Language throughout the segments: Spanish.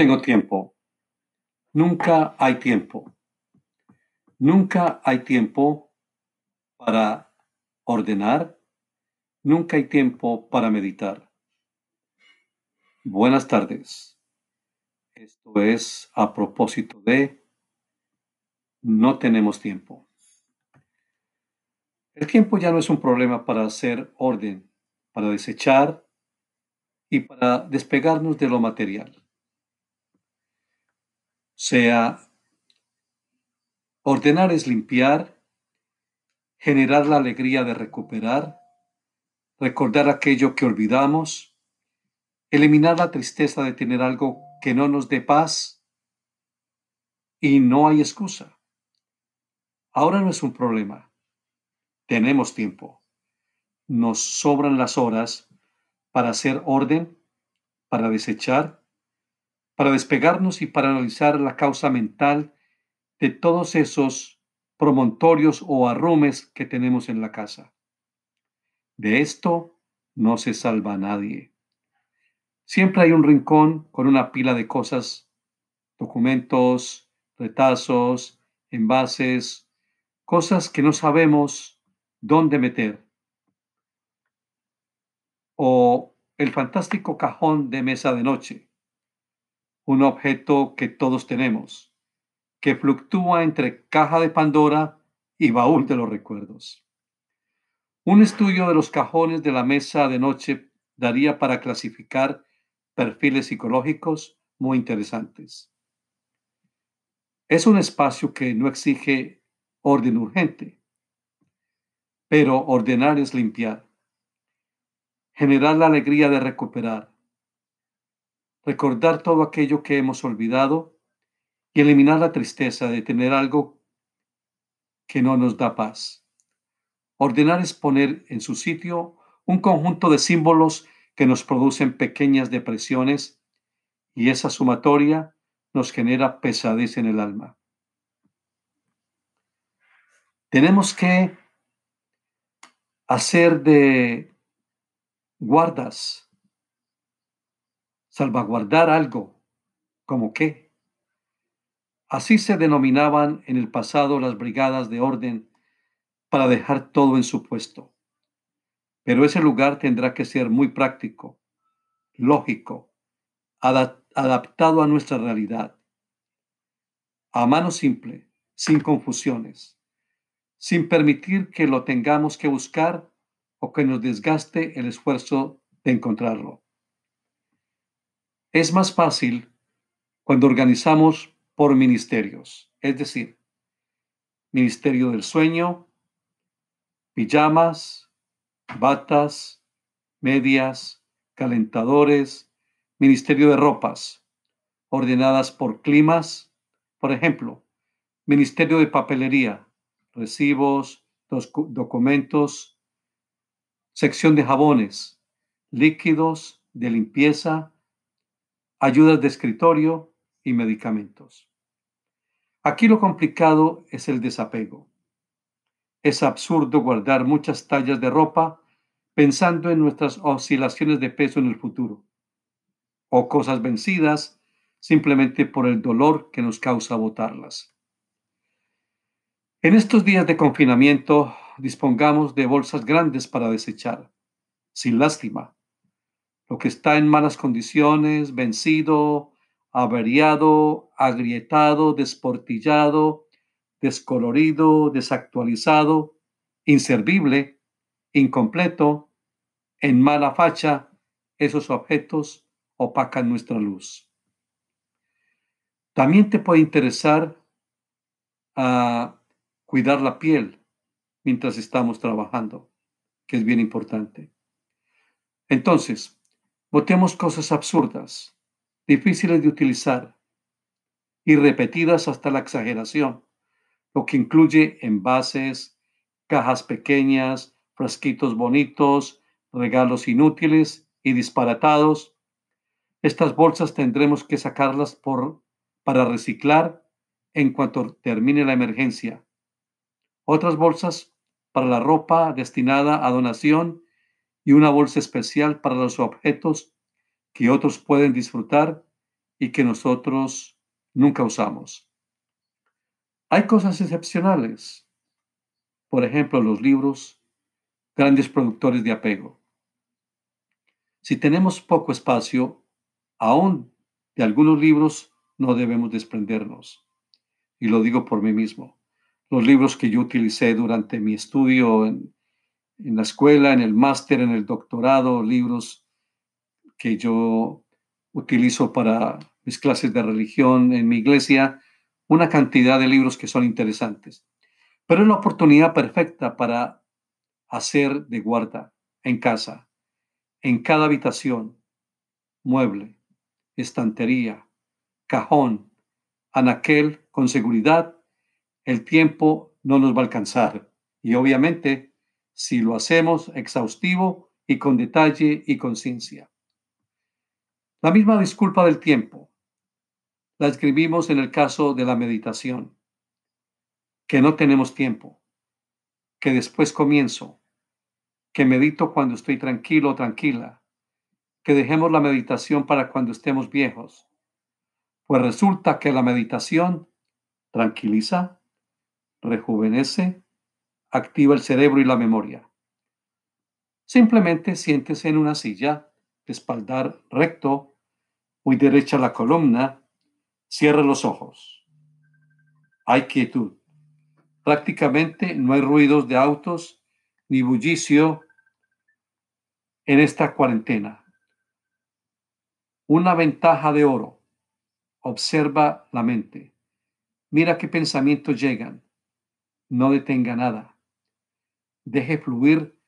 Tengo tiempo. Nunca hay tiempo. Nunca hay tiempo para ordenar. Nunca hay tiempo para meditar. Buenas tardes. Esto es a propósito de no tenemos tiempo. El tiempo ya no es un problema para hacer orden, para desechar y para despegarnos de lo material sea ordenar es limpiar, generar la alegría de recuperar, recordar aquello que olvidamos, eliminar la tristeza de tener algo que no nos dé paz y no hay excusa. Ahora no es un problema. Tenemos tiempo. Nos sobran las horas para hacer orden, para desechar para despegarnos y para analizar la causa mental de todos esos promontorios o arrumes que tenemos en la casa. De esto no se salva nadie. Siempre hay un rincón con una pila de cosas, documentos, retazos, envases, cosas que no sabemos dónde meter. O el fantástico cajón de mesa de noche un objeto que todos tenemos, que fluctúa entre caja de Pandora y baúl de los recuerdos. Un estudio de los cajones de la mesa de noche daría para clasificar perfiles psicológicos muy interesantes. Es un espacio que no exige orden urgente, pero ordenar es limpiar, generar la alegría de recuperar, recordar todo aquello que hemos olvidado y eliminar la tristeza de tener algo que no nos da paz. Ordenar es poner en su sitio un conjunto de símbolos que nos producen pequeñas depresiones y esa sumatoria nos genera pesadez en el alma. Tenemos que hacer de guardas salvaguardar algo, como qué. Así se denominaban en el pasado las brigadas de orden para dejar todo en su puesto. Pero ese lugar tendrá que ser muy práctico, lógico, adaptado a nuestra realidad. A mano simple, sin confusiones, sin permitir que lo tengamos que buscar o que nos desgaste el esfuerzo de encontrarlo. Es más fácil cuando organizamos por ministerios, es decir, Ministerio del Sueño, pijamas, batas, medias, calentadores, Ministerio de Ropas, ordenadas por climas, por ejemplo, Ministerio de Papelería, recibos, documentos, sección de jabones, líquidos de limpieza, ayudas de escritorio y medicamentos. Aquí lo complicado es el desapego. Es absurdo guardar muchas tallas de ropa pensando en nuestras oscilaciones de peso en el futuro, o cosas vencidas simplemente por el dolor que nos causa botarlas. En estos días de confinamiento dispongamos de bolsas grandes para desechar, sin lástima, lo que está en malas condiciones, vencido, averiado, agrietado, desportillado, descolorido, desactualizado, inservible, incompleto, en mala facha, esos objetos opacan nuestra luz. También te puede interesar a ah, cuidar la piel mientras estamos trabajando, que es bien importante. Entonces, Votemos cosas absurdas, difíciles de utilizar y repetidas hasta la exageración, lo que incluye envases, cajas pequeñas, frasquitos bonitos, regalos inútiles y disparatados. Estas bolsas tendremos que sacarlas por, para reciclar en cuanto termine la emergencia. Otras bolsas para la ropa destinada a donación y una bolsa especial para los objetos que otros pueden disfrutar y que nosotros nunca usamos. Hay cosas excepcionales. Por ejemplo, los libros, grandes productores de apego. Si tenemos poco espacio, aún de algunos libros no debemos desprendernos. Y lo digo por mí mismo. Los libros que yo utilicé durante mi estudio en, en la escuela, en el máster, en el doctorado, libros que yo utilizo para mis clases de religión en mi iglesia, una cantidad de libros que son interesantes. Pero es la oportunidad perfecta para hacer de guarda en casa, en cada habitación, mueble, estantería, cajón, anaquel, con seguridad, el tiempo no nos va a alcanzar. Y obviamente, si lo hacemos exhaustivo y con detalle y conciencia. La misma disculpa del tiempo. La escribimos en el caso de la meditación, que no tenemos tiempo, que después comienzo, que medito cuando estoy tranquilo o tranquila, que dejemos la meditación para cuando estemos viejos, pues resulta que la meditación tranquiliza, rejuvenece, activa el cerebro y la memoria. Simplemente siéntese en una silla, espaldar recto, muy derecha la columna, cierra los ojos. Hay quietud. Prácticamente no hay ruidos de autos ni bullicio en esta cuarentena. Una ventaja de oro. Observa la mente. Mira qué pensamientos llegan. No detenga nada. Deje fluir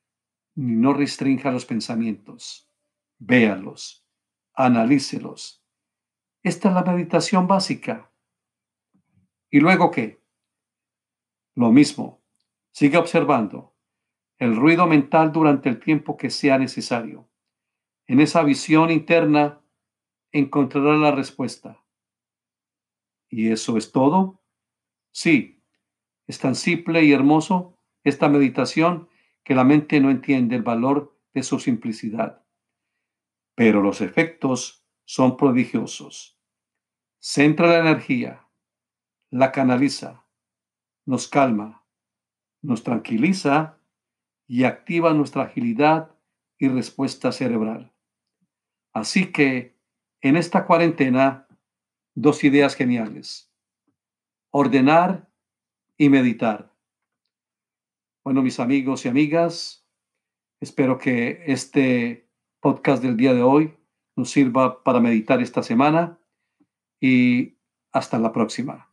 ni no restrinja los pensamientos. Véalos analícelos. Esta es la meditación básica. ¿Y luego qué? Lo mismo, sigue observando el ruido mental durante el tiempo que sea necesario. En esa visión interna encontrará la respuesta. ¿Y eso es todo? Sí, es tan simple y hermoso esta meditación que la mente no entiende el valor de su simplicidad pero los efectos son prodigiosos. Centra la energía, la canaliza, nos calma, nos tranquiliza y activa nuestra agilidad y respuesta cerebral. Así que en esta cuarentena, dos ideas geniales. Ordenar y meditar. Bueno, mis amigos y amigas, espero que este podcast del día de hoy nos sirva para meditar esta semana y hasta la próxima.